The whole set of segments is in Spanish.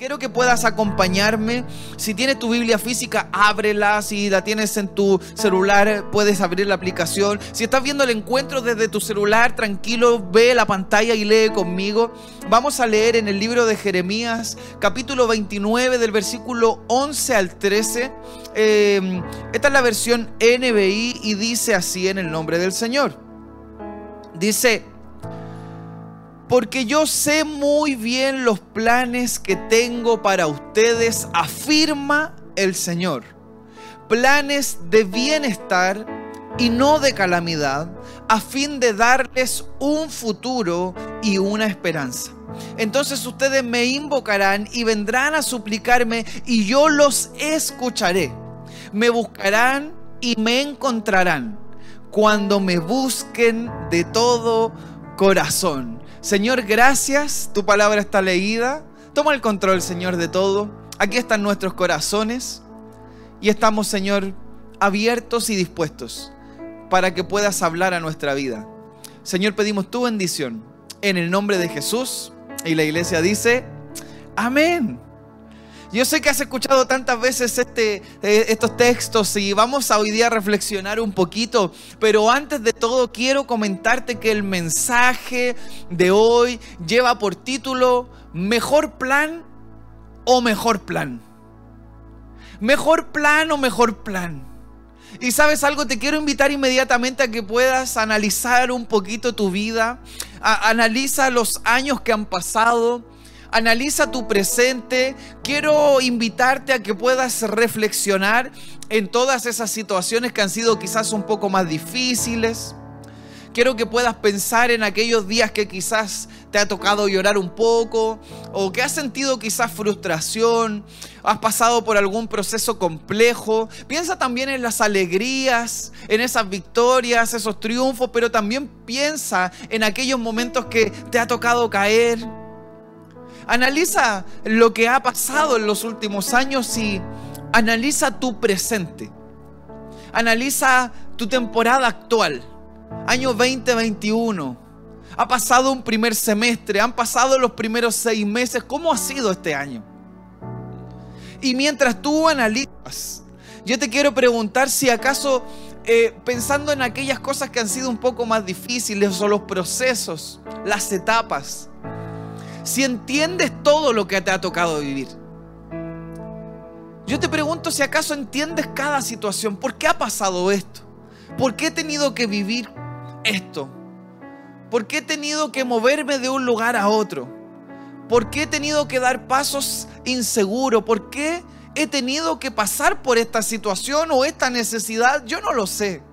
Quiero que puedas acompañarme. Si tienes tu Biblia física, ábrela. Si la tienes en tu celular, puedes abrir la aplicación. Si estás viendo el encuentro desde tu celular, tranquilo, ve la pantalla y lee conmigo. Vamos a leer en el libro de Jeremías, capítulo 29, del versículo 11 al 13. Em, esta es la versión NBI y dice así en el nombre del Señor. Dice, porque yo sé muy bien los planes que tengo para ustedes, afirma el Señor. Planes de bienestar y no de calamidad, a fin de darles un futuro y una esperanza. Entonces ustedes me invocarán y vendrán a suplicarme y yo los escucharé. Me buscarán y me encontrarán cuando me busquen de todo corazón. Señor, gracias. Tu palabra está leída. Toma el control, Señor, de todo. Aquí están nuestros corazones. Y estamos, Señor, abiertos y dispuestos para que puedas hablar a nuestra vida. Señor, pedimos tu bendición en el nombre de Jesús. Y la iglesia dice, amén. Yo sé que has escuchado tantas veces este, eh, estos textos y vamos a hoy día a reflexionar un poquito, pero antes de todo quiero comentarte que el mensaje de hoy lleva por título Mejor plan o mejor plan. Mejor plan o mejor plan. Y sabes algo, te quiero invitar inmediatamente a que puedas analizar un poquito tu vida, analiza los años que han pasado, analiza tu presente. Quiero invitarte a que puedas reflexionar en todas esas situaciones que han sido quizás un poco más difíciles. Quiero que puedas pensar en aquellos días que quizás te ha tocado llorar un poco o que has sentido quizás frustración, has pasado por algún proceso complejo. Piensa también en las alegrías, en esas victorias, esos triunfos, pero también piensa en aquellos momentos que te ha tocado caer Analiza lo que ha pasado en los últimos años y analiza tu presente. Analiza tu temporada actual, año 2021. Ha pasado un primer semestre, han pasado los primeros seis meses. ¿Cómo ha sido este año? Y mientras tú analizas, yo te quiero preguntar si acaso eh, pensando en aquellas cosas que han sido un poco más difíciles o los procesos, las etapas, si entiendes todo lo que te ha tocado vivir. Yo te pregunto si acaso entiendes cada situación. ¿Por qué ha pasado esto? ¿Por qué he tenido que vivir esto? ¿Por qué he tenido que moverme de un lugar a otro? ¿Por qué he tenido que dar pasos inseguros? ¿Por qué he tenido que pasar por esta situación o esta necesidad? Yo no lo sé.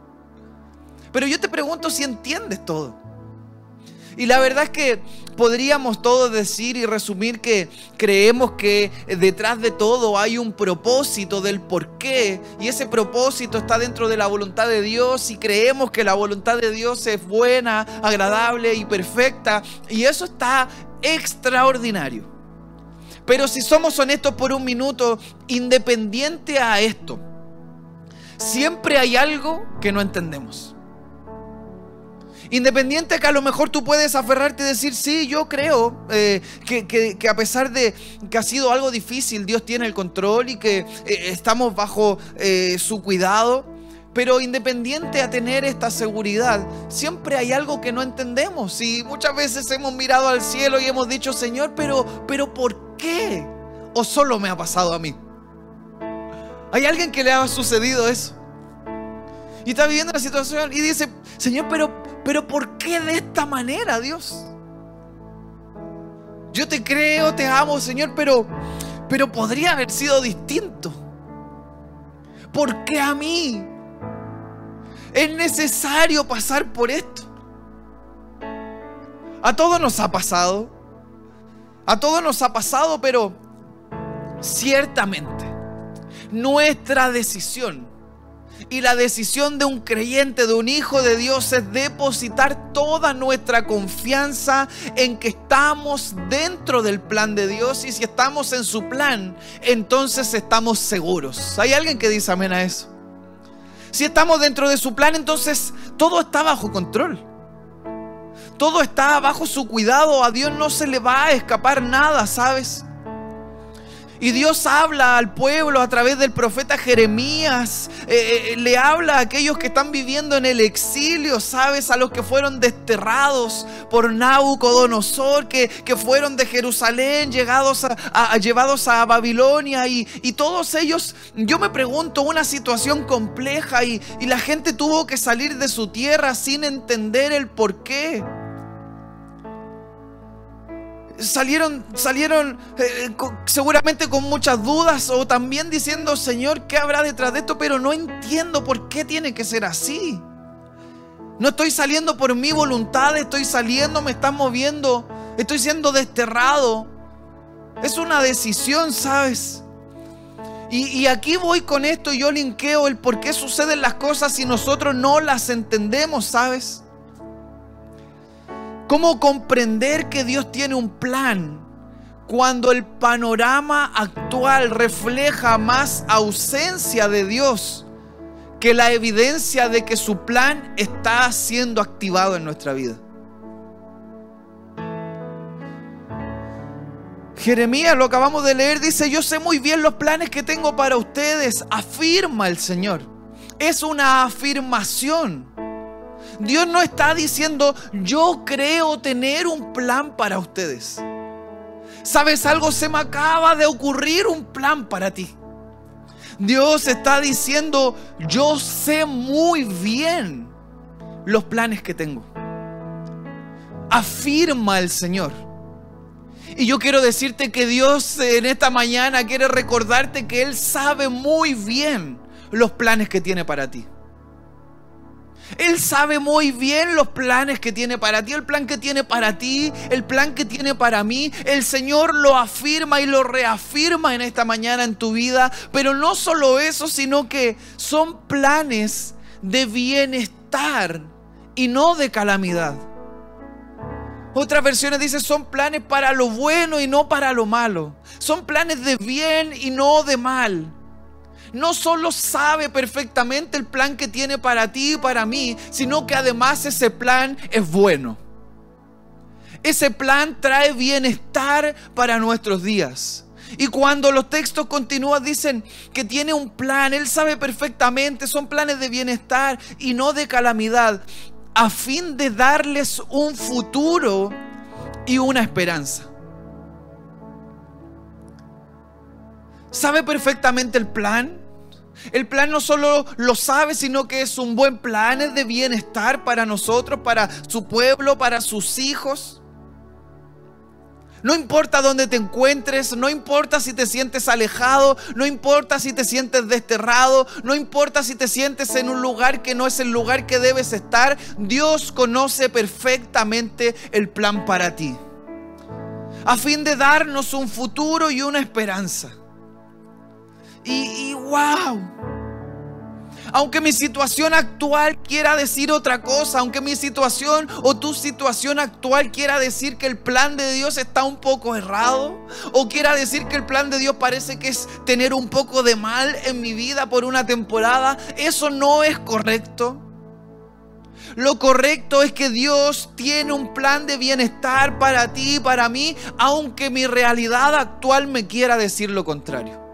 Pero yo te pregunto si entiendes todo. Y la verdad es que podríamos todos decir y resumir que creemos que detrás de todo hay un propósito del por qué. Y ese propósito está dentro de la voluntad de Dios y creemos que la voluntad de Dios es buena, agradable y perfecta. Y eso está extraordinario. Pero si somos honestos por un minuto, independiente a esto, siempre hay algo que no entendemos. Independiente que a lo mejor tú puedes aferrarte y decir, sí, yo creo eh, que, a pesar de que ha sido algo difícil, Dios tiene el control y que eh, estamos bajo eh, su cuidado. Pero independiente a tener esta seguridad, siempre hay algo que no entendemos. Y muchas veces hemos mirado al cielo y hemos dicho, Señor, pero, pero ¿por qué? ¿O solo me ha pasado a mí? ¿Hay alguien que le ha sucedido eso? Y está viviendo la situación y dice, Señor, pero pero ¿por qué de esta manera, Dios? Yo te creo, te amo, Señor, pero, pero podría haber sido distinto. ¿Por qué a mí? Es necesario pasar por esto. A todos nos ha pasado. A todos nos ha pasado, pero ciertamente nuestra decisión y la decisión de un creyente, de un hijo de Dios, es depositar toda nuestra confianza en que estamos dentro del plan de Dios. Y si estamos en su plan, entonces estamos seguros. ¿Hay alguien que dice amén a eso? Si estamos dentro de su plan, entonces todo está bajo control. Todo está bajo su cuidado. A Dios no se le va a escapar nada, ¿sabes? Y Dios habla al pueblo a través del profeta Jeremías. Eh, eh, le habla a aquellos que están viviendo en el exilio, ¿sabes? A los que fueron desterrados por Nabucodonosor, que, que fueron de Jerusalén, llegados a, llevados a Babilonia. Y, todos ellos, yo me pregunto, una situación compleja y, y la gente tuvo que salir de su tierra sin entender el por qué salieron, salieron eh, seguramente con muchas dudas o también diciendo, Señor, ¿qué habrá detrás de esto? Pero no entiendo por qué tiene que ser así. No estoy saliendo por mi voluntad, estoy saliendo, me están moviendo, estoy siendo desterrado. Es una decisión, ¿sabes? Y, y, aquí voy con esto y yo linkeo el por qué suceden las cosas si nosotros no las entendemos, ¿sabes? ¿Cómo comprender que Dios tiene un plan cuando el panorama actual refleja más ausencia de Dios que la evidencia de que su plan está siendo activado en nuestra vida? Jeremías, lo acabamos de leer, dice, yo sé muy bien los planes que tengo para ustedes, afirma el Señor. Es una afirmación. Dios no está diciendo, yo creo tener un plan para ustedes. ¿Sabes algo? Se me acaba de ocurrir un plan para ti. Dios está diciendo, yo sé muy bien los planes que tengo. Afirma el Señor. Y yo quiero decirte que Dios en esta mañana quiere recordarte que Él sabe muy bien los planes que tiene para ti. Él sabe muy bien los planes que tiene para ti, el plan que tiene para ti, el plan que tiene para mí. El Señor lo afirma y lo reafirma en esta mañana en tu vida. Pero no solo eso, sino que son planes de bienestar y no de calamidad. Otras versiones dicen son planes para lo bueno y no para lo malo. Son planes de bien y no de mal no solo sabe perfectamente el plan que tiene para ti y para mí, sino que además ese plan es bueno. Ese plan trae bienestar para nuestros días. Y cuando los textos continúan dicen que tiene un plan, Él sabe perfectamente, son planes de bienestar y no de calamidad, a fin de darles un futuro y una esperanza. ¿Sabe perfectamente el plan? El plan no solo lo sabe, sino que es un buen plan, es de bienestar para nosotros, para su pueblo, para sus hijos. No importa dónde te encuentres, no importa si te sientes alejado, no importa si te sientes desterrado, no importa si te sientes en un lugar que no es el lugar que debes estar, Dios conoce perfectamente el plan para ti. A fin de darnos un futuro y una esperanza. Y, wow. Aunque mi situación actual quiera decir otra cosa, aunque mi situación o tu situación actual quiera decir que el plan de Dios está un poco errado, o quiera decir que el plan de Dios parece que es tener un poco de mal en mi vida por una temporada, eso no es correcto. Lo correcto es que Dios tiene un plan de bienestar para ti y para mí, aunque mi realidad actual me quiera decir lo contrario.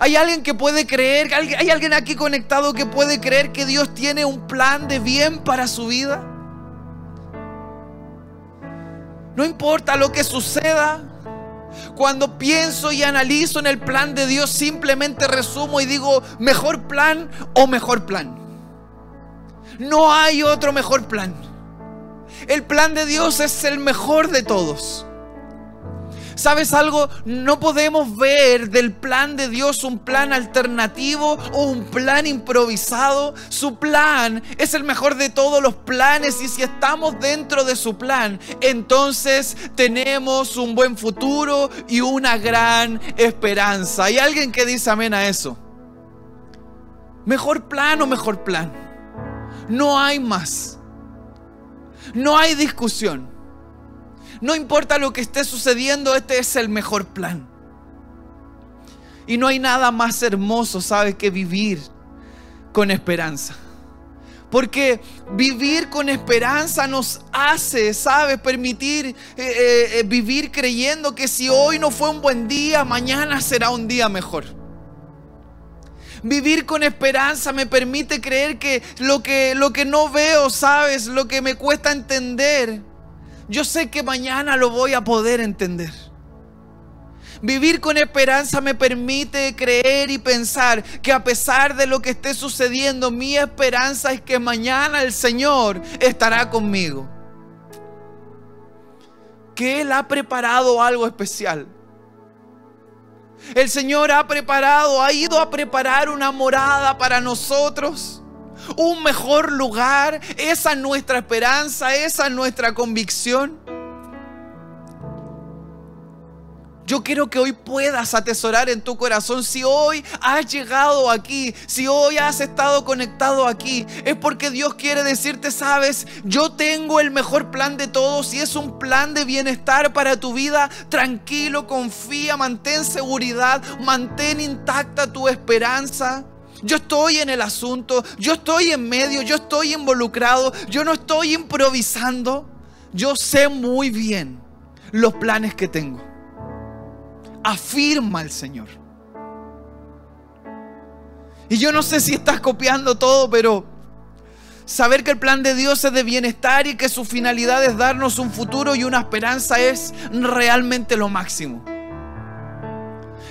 ¿Hay alguien que puede creer? ¿Hay alguien aquí conectado que puede creer que Dios tiene un plan de bien para su vida? No importa lo que suceda. Cuando pienso y analizo en el plan de Dios, simplemente resumo y digo, mejor plan o mejor plan. No hay otro mejor plan. El plan de Dios es el mejor de todos. ¿Sabes algo? No podemos ver del plan de Dios un plan alternativo o un plan improvisado. Su plan es el mejor de todos los planes y si estamos dentro de su plan, entonces tenemos un buen futuro y una gran esperanza. ¿Hay alguien que dice amén a eso? Mejor plan o mejor plan. No hay más. No hay discusión. No importa lo que esté sucediendo, este es el mejor plan. Y no hay nada más hermoso, ¿sabes?, que vivir con esperanza. Porque vivir con esperanza nos hace, ¿sabes? Permitir eh, eh, eh, vivir creyendo que si hoy no fue un buen día, mañana será un día mejor. Vivir con esperanza me permite creer que lo que, lo que no veo, ¿sabes? Lo que me cuesta entender, yo sé que mañana lo voy a poder entender. Vivir con esperanza me permite creer y pensar que a pesar de lo que esté sucediendo, mi esperanza es que mañana el Señor estará conmigo. Que Él ha preparado algo especial. El Señor ha preparado, ha ido a preparar una morada para nosotros un mejor lugar. Esa es nuestra esperanza, esa es nuestra convicción. Yo quiero que hoy puedas atesorar en tu corazón. Si hoy has llegado aquí, si hoy has estado conectado aquí, es porque Dios quiere decirte, sabes, yo tengo el mejor plan de todos y es un plan de bienestar para tu vida. Tranquilo, confía, mantén seguridad, mantén intacta tu esperanza. Yo estoy en el asunto, yo estoy en medio, yo estoy involucrado, yo no estoy improvisando. Yo sé muy bien los planes que tengo afirma el Señor. Y yo no sé si estás copiando todo, pero saber que el plan de Dios es de bienestar y que su finalidad es darnos un futuro y una esperanza es realmente lo máximo.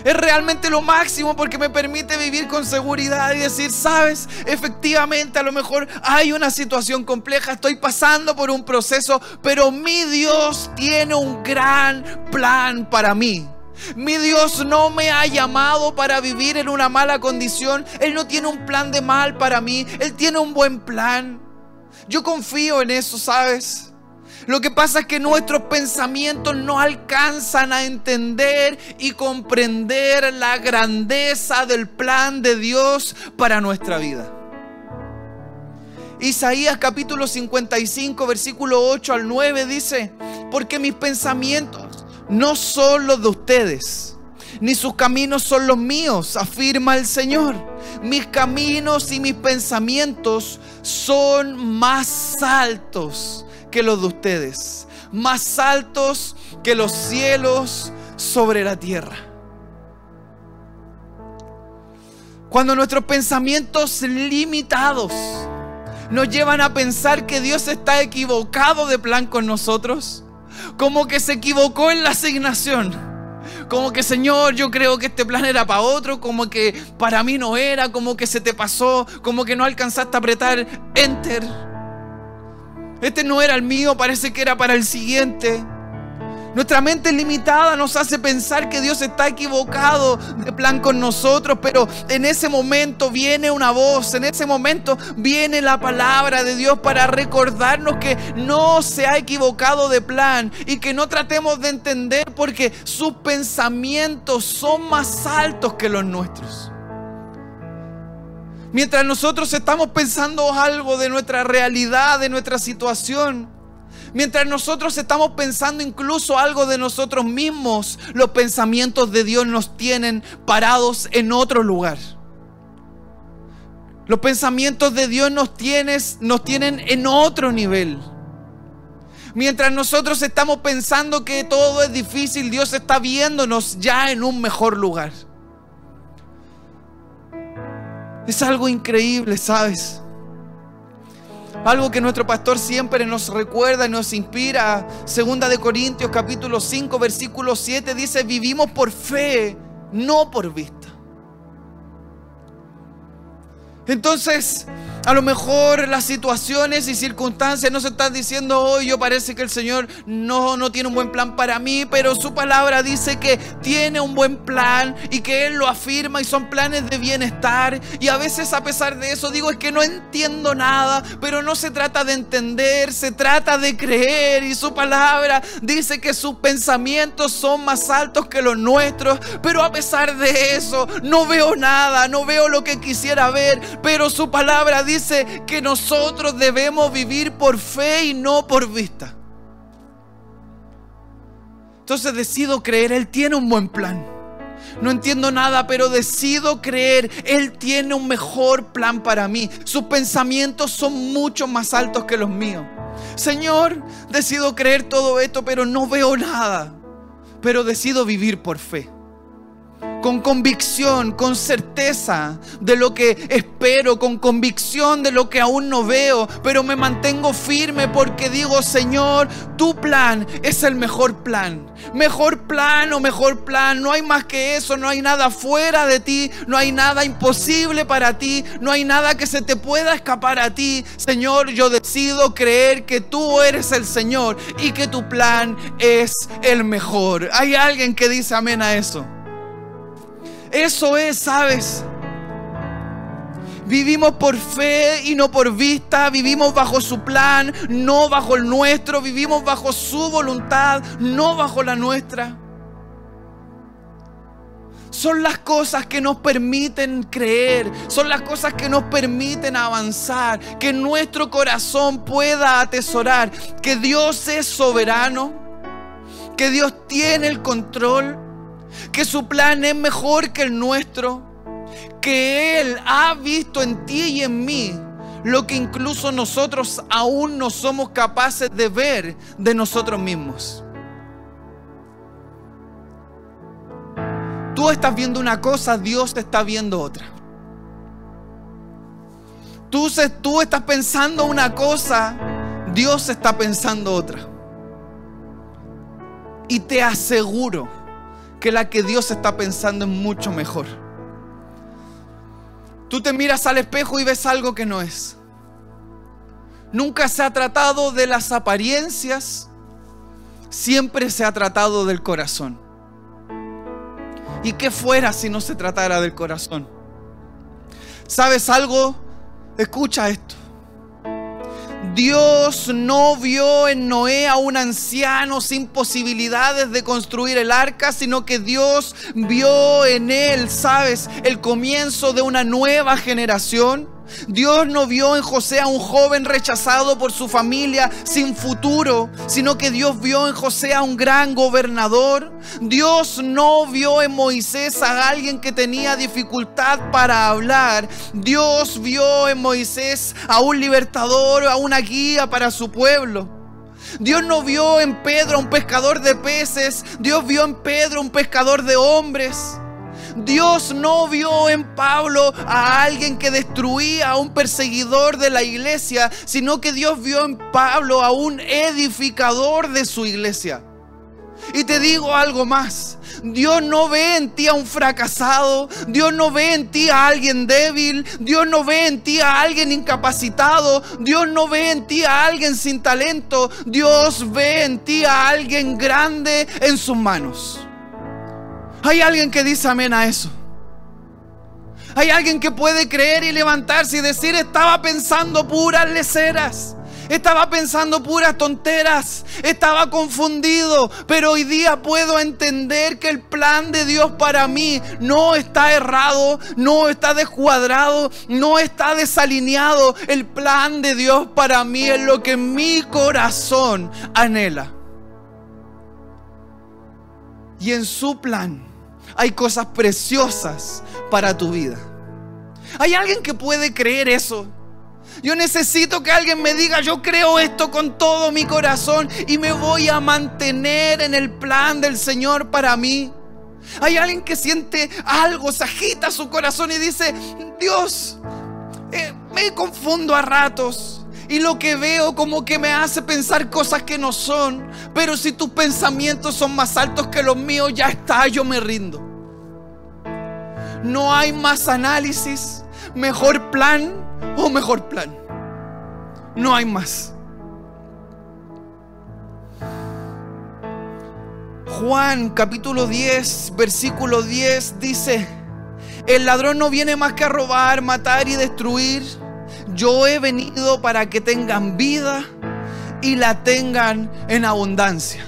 Es realmente lo máximo porque me permite vivir con seguridad y decir, sabes, efectivamente a lo mejor hay una situación compleja, estoy pasando por un proceso, pero mi Dios tiene un gran plan para mí. Mi Dios no me ha llamado para vivir en una mala condición. Él no tiene un plan de mal para mí. Él tiene un buen plan. Yo confío en eso, ¿sabes? Lo que pasa es que nuestros pensamientos no alcanzan a entender y comprender la grandeza del plan de Dios para nuestra vida. Isaías capítulo 55, versículo 8 al 9 dice, porque mis pensamientos no son los de ustedes, ni sus caminos son los míos, afirma el Señor. Mis caminos y mis pensamientos son más altos que los de ustedes, más altos que los cielos sobre la tierra. Cuando nuestros pensamientos limitados nos llevan a pensar que Dios está equivocado de plan con nosotros, como que se equivocó en la asignación. Como que Señor, yo creo que este plan era para otro, como que para mí no era, como que se te pasó, como que no alcanzaste a apretar enter. Este no era el mío, parece que era para el siguiente. Nuestra mente limitada nos hace pensar que Dios está equivocado de plan con nosotros, pero en ese momento viene una voz, en ese momento viene la palabra de Dios para recordarnos que no se ha equivocado de plan y que no tratemos de entender porque sus pensamientos son más altos que los nuestros. Mientras nosotros estamos pensando algo de nuestra realidad, de nuestra situación, Mientras nosotros estamos pensando incluso algo de nosotros mismos, los pensamientos de Dios nos tienen parados en otro lugar. Los pensamientos de Dios nos, nos tienen en otro nivel. Mientras nosotros estamos pensando que todo es difícil, Dios está viéndonos ya en un mejor lugar. Es algo increíble, ¿sabes? Algo que nuestro pastor siempre nos recuerda y nos inspira. Segunda de Corintios capítulo 5 versículo 7 dice, vivimos por fe, no por vista. Entonces, a lo mejor las situaciones y circunstancias no se están diciendo hoy, yo parece que el Señor no, no tiene un buen plan para mí, pero su palabra dice que tiene un buen plan y que Él lo afirma y son planes de bienestar. Y a veces a pesar de eso digo es que no entiendo nada, pero no se trata de entender, se trata de creer y su palabra dice que sus pensamientos son más altos que los nuestros, pero a pesar de eso no veo nada, no veo lo que quisiera ver, pero su palabra dice dice que nosotros debemos vivir por fe y no por vista. Entonces decido creer, Él tiene un buen plan. No entiendo nada, pero decido creer. Él tiene un mejor plan para mí. Sus pensamientos son mucho más altos que los míos. Señor, decido creer todo esto, pero no veo nada. Pero decido vivir por fe con convicción, con certeza de lo que espero, con convicción de lo que aún no veo, pero me mantengo firme porque digo, Señor, tu plan es el mejor plan. Mejor plan o mejor plan, no hay más que eso, no hay nada fuera de ti, no hay nada imposible para ti, no hay nada que se te pueda escapar a ti. Señor, yo decido creer que tú eres el Señor y que tu plan es el mejor. Hay alguien que dice amén a eso. Eso es, ¿sabes? Vivimos por fe y no por vista, vivimos bajo su plan, no bajo el nuestro, vivimos bajo su voluntad, no bajo la nuestra. Son las cosas que nos permiten creer, son las cosas que nos permiten avanzar, que nuestro corazón pueda atesorar, que Dios es soberano, que Dios tiene el control que su plan es mejor que el nuestro, que Él ha visto en ti y en mí lo que incluso nosotros aún no somos capaces de ver de nosotros mismos. Tú estás viendo una cosa, Dios te está viendo otra. Tú, tú estás pensando una cosa, Dios está pensando otra. Y te aseguro que la que Dios está pensando es mucho mejor. Tú te miras al espejo y ves algo que no es. Nunca se ha tratado de las apariencias, siempre se ha tratado del corazón. ¿Y qué fuera si no se tratara del corazón? ¿Sabes algo? Escucha esto. Dios no vio en Noé a un anciano sin posibilidades de construir el arca, sino que Dios vio en él, ¿sabes? El comienzo de una nueva generación. Dios no vio en José a un joven rechazado por su familia sin futuro, sino que Dios vio en José a un gran gobernador. Dios no vio en Moisés a alguien que tenía dificultad para hablar. Dios vio en Moisés a un libertador, a una guía para su pueblo. Dios no vio en Pedro a un pescador de peces, Dios vio en Pedro un pescador de hombres. Dios no vio en Pablo a alguien que destruía a un perseguidor de la iglesia, sino que Dios vio en Pablo a un edificador de su iglesia. Y te digo algo más. Dios no ve en ti a un fracasado. Dios no ve en ti a alguien débil. Dios no ve en ti a alguien incapacitado. Dios no ve en ti a alguien sin talento. Dios ve en ti a alguien grande en sus manos. Hay alguien que dice amén a eso. Hay alguien que puede creer y levantarse y decir, estaba pensando puras leceras. Estaba pensando puras tonteras. Estaba confundido. Pero hoy día puedo entender que el plan de Dios para mí no está errado, no está descuadrado, no está desalineado. El plan de Dios para mí es lo que mi corazón anhela. Y en su plan hay cosas preciosas para tu vida. ¿Hay alguien que puede creer eso? Yo necesito que alguien me diga, yo creo esto con todo mi corazón y me voy a mantener en el plan del Señor para mí. Hay alguien que siente algo, se agita su corazón y dice, Dios, eh, me confundo a ratos y lo que veo como que me hace pensar cosas que no son. Pero si tus pensamientos son más altos que los míos, ya está, yo me rindo. No hay más análisis, mejor plan o mejor plan. No hay más. Juan capítulo 10, versículo 10 dice, el ladrón no viene más que a robar, matar y destruir. Yo he venido para que tengan vida y la tengan en abundancia.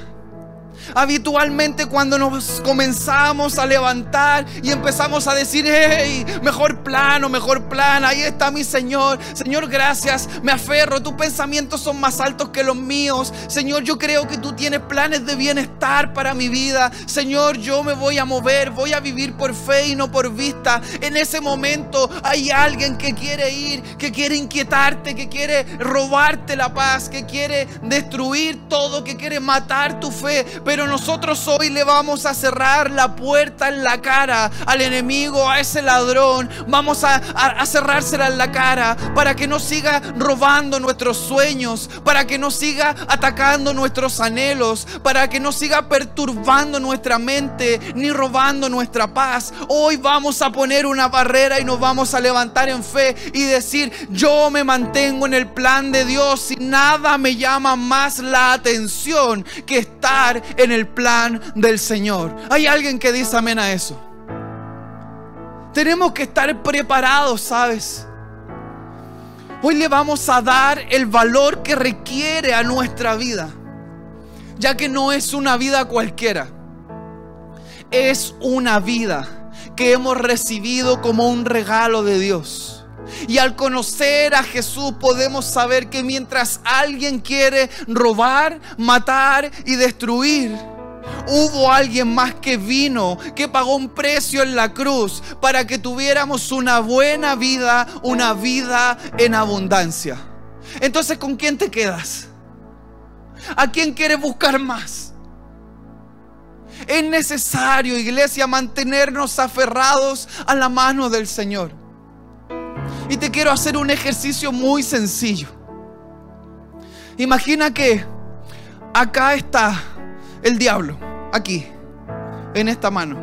Habitualmente cuando nos comenzamos a levantar y empezamos a decir, hey, mejor plano, mejor plan, ahí está mi Señor. Señor, gracias, me aferro, tus pensamientos son más altos que los míos. Señor, yo creo que tú tienes planes de bienestar para mi vida. Señor, yo me voy a mover, voy a vivir por fe y no por vista. En ese momento hay alguien que quiere ir, que quiere inquietarte, que quiere robarte la paz, que quiere destruir todo, que quiere matar tu fe. Pero nosotros hoy le vamos a cerrar la puerta en la cara al enemigo, a ese ladrón. Vamos a, a, cerrársela en la cara para que no siga robando nuestros sueños, para que no siga atacando nuestros anhelos, para que no siga perturbando nuestra mente ni robando nuestra paz. Hoy vamos a poner una barrera y nos vamos a levantar en fe y decir, yo me mantengo en el plan de Dios y nada me llama más la atención que estar en el plan del Señor. Hay alguien que dice amén a eso. Tenemos que estar preparados, ¿sabes? Hoy le vamos a dar el valor que requiere a nuestra vida, ya que no es una vida cualquiera, es una vida que hemos recibido como un regalo de Dios. Y al conocer a Jesús podemos saber que mientras alguien quiere robar, matar y destruir, Hubo alguien más que vino, que pagó un precio en la cruz para que tuviéramos una buena vida, una vida en abundancia. Entonces, ¿con quién te quedas? ¿A quién quieres buscar más? Es necesario, iglesia, mantenernos aferrados a la mano del Señor. Y te quiero hacer un ejercicio muy sencillo. Imagina que acá está el diablo, aquí, en esta mano.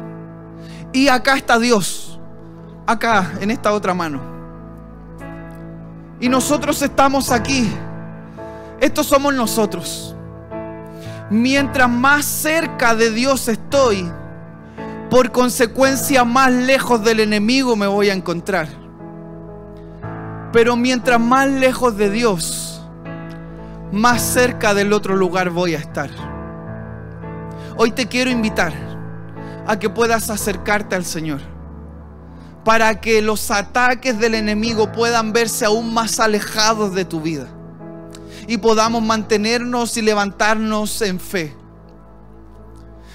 Y acá está Dios, acá, en esta otra mano. Y nosotros estamos aquí. Estos somos nosotros. Mientras más cerca de Dios estoy, por consecuencia más lejos del enemigo me voy a encontrar. Pero mientras más lejos de Dios, más cerca del otro lugar voy a estar. Hoy te quiero invitar a que puedas acercarte al Señor para que los ataques del enemigo puedan verse aún más alejados de tu vida y podamos mantenernos y levantarnos en fe.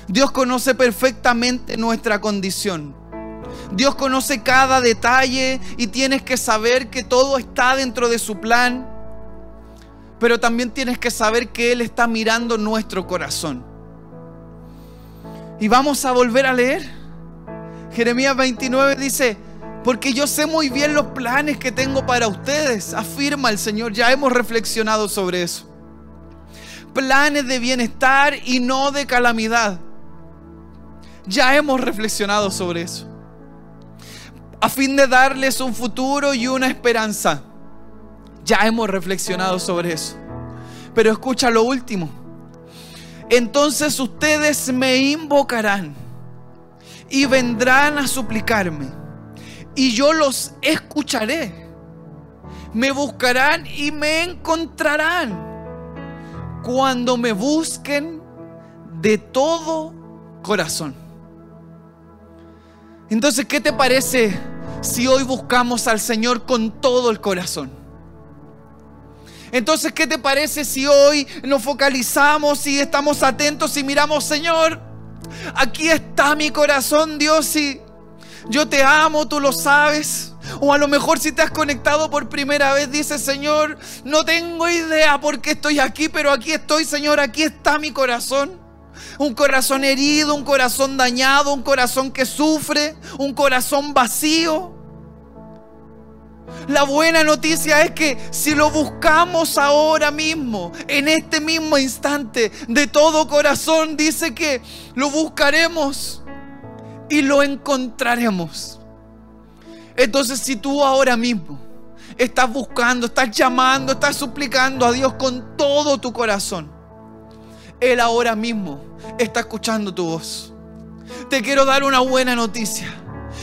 Dios conoce perfectamente nuestra condición. Dios conoce cada detalle y tienes que saber que todo está dentro de su plan. Pero también tienes que saber que Él está mirando nuestro corazón. Y vamos a volver a leer. Jeremías 29 dice, porque yo sé muy bien los planes que tengo para ustedes, afirma el Señor. Ya hemos reflexionado sobre eso. Planes de bienestar y no de calamidad. Ya hemos reflexionado sobre eso a fin de darles un futuro y una esperanza. Ya hemos reflexionado sobre eso. Pero escucha lo último. Entonces ustedes me invocarán y vendrán a suplicarme. Y yo los escucharé. Me buscarán y me encontrarán. Cuando me busquen de todo corazón. Entonces, ¿qué te parece si hoy buscamos al Señor con todo el corazón? Entonces, ¿qué te parece si hoy nos focalizamos y estamos atentos y miramos, Señor, aquí está mi corazón, Dios, y yo te amo, tú lo sabes. O a lo mejor si te has conectado por primera vez, dices, Señor, no tengo idea por qué estoy aquí, pero aquí estoy, Señor, aquí está mi corazón un corazón herido, un corazón dañado, un corazón que sufre, un corazón vacío. La buena noticia es que si lo buscamos ahora mismo, en este mismo instante, de todo corazón, dice que lo buscaremos y lo encontraremos. Entonces si tú ahora mismo estás buscando, estás llamando, estás suplicando a Dios con todo tu corazón, Él ahora mismo está escuchando tu voz. Te quiero dar una buena noticia.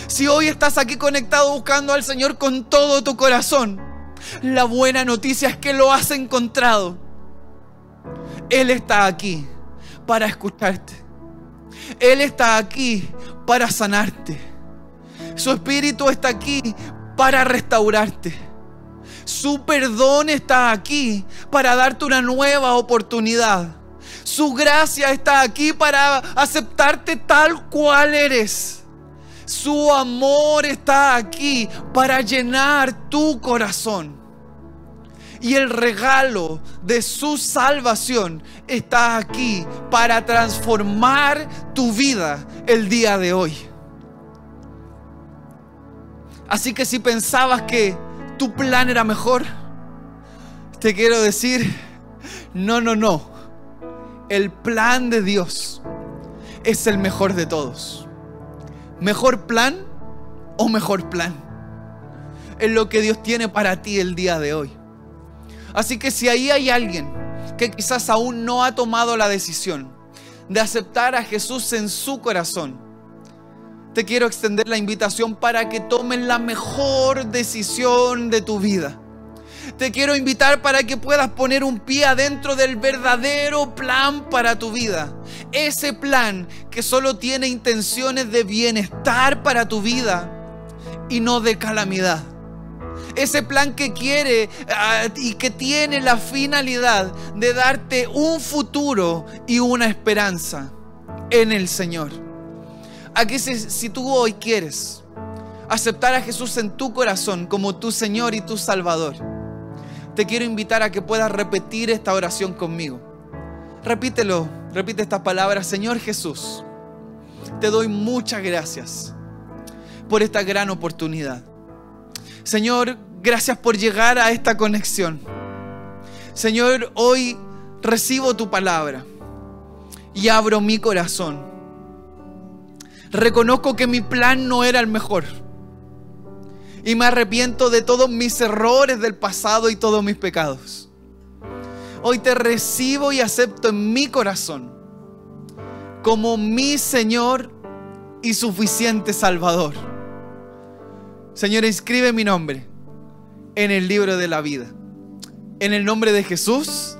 Si hoy estás aquí conectado buscando al Señor con todo tu corazón, la buena noticia es que lo has encontrado. Él está aquí para escucharte. Él está aquí para sanarte. Su espíritu está aquí para restaurarte. Su perdón está aquí para darte una nueva oportunidad. Su gracia está aquí para aceptarte tal cual eres. Su amor está aquí para llenar tu corazón. Y el regalo de su salvación está aquí para transformar tu vida el día de hoy. Así que si pensabas que tu plan era mejor, te quiero decir, no, no, no. El plan de Dios es el mejor de todos. ¿Mejor plan o mejor plan? Es lo que Dios tiene para ti el día de hoy. Así que si ahí hay alguien que quizás aún no ha tomado la decisión de aceptar a Jesús en su corazón, te quiero extender la invitación para que tomen la mejor decisión de tu vida. Te quiero invitar para que puedas poner un pie adentro del verdadero plan para tu vida. Ese plan que solo tiene intenciones de bienestar para tu vida y no de calamidad. Ese plan que quiere ah, y que tiene la finalidad de darte un futuro y una esperanza en el Señor. Aquí si, si tú hoy quieres aceptar a Jesús en tu corazón como tu Señor y tu Salvador, te quiero invitar a que puedas repetir esta oración conmigo. Repítelo, repite estas palabras. Señor Jesús, te doy muchas gracias por esta gran oportunidad. Señor, gracias por llegar a esta conexión. Señor, hoy recibo tu palabra y abro mi corazón. Reconozco que mi plan no era el mejor. Y me arrepiento de todos mis errores del pasado y todos mis pecados. Hoy te recibo y acepto en mi corazón como mi Señor y suficiente Salvador. Señor, inscribe mi nombre en el libro de la vida. En el nombre de Jesús.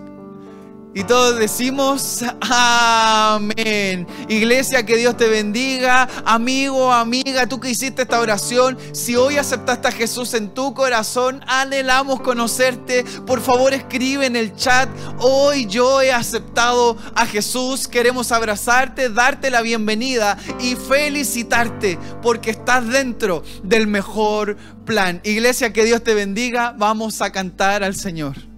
Y todos decimos amén. Iglesia, que Dios te bendiga. Amigo, amiga, tú que hiciste esta oración, si hoy aceptaste a Jesús en tu corazón, anhelamos conocerte. Por favor, escribe en el chat. Hoy yo he aceptado a Jesús. Queremos abrazarte, darte la bienvenida y felicitarte porque estás dentro del mejor plan. Iglesia, que Dios te bendiga. Vamos a cantar al Señor.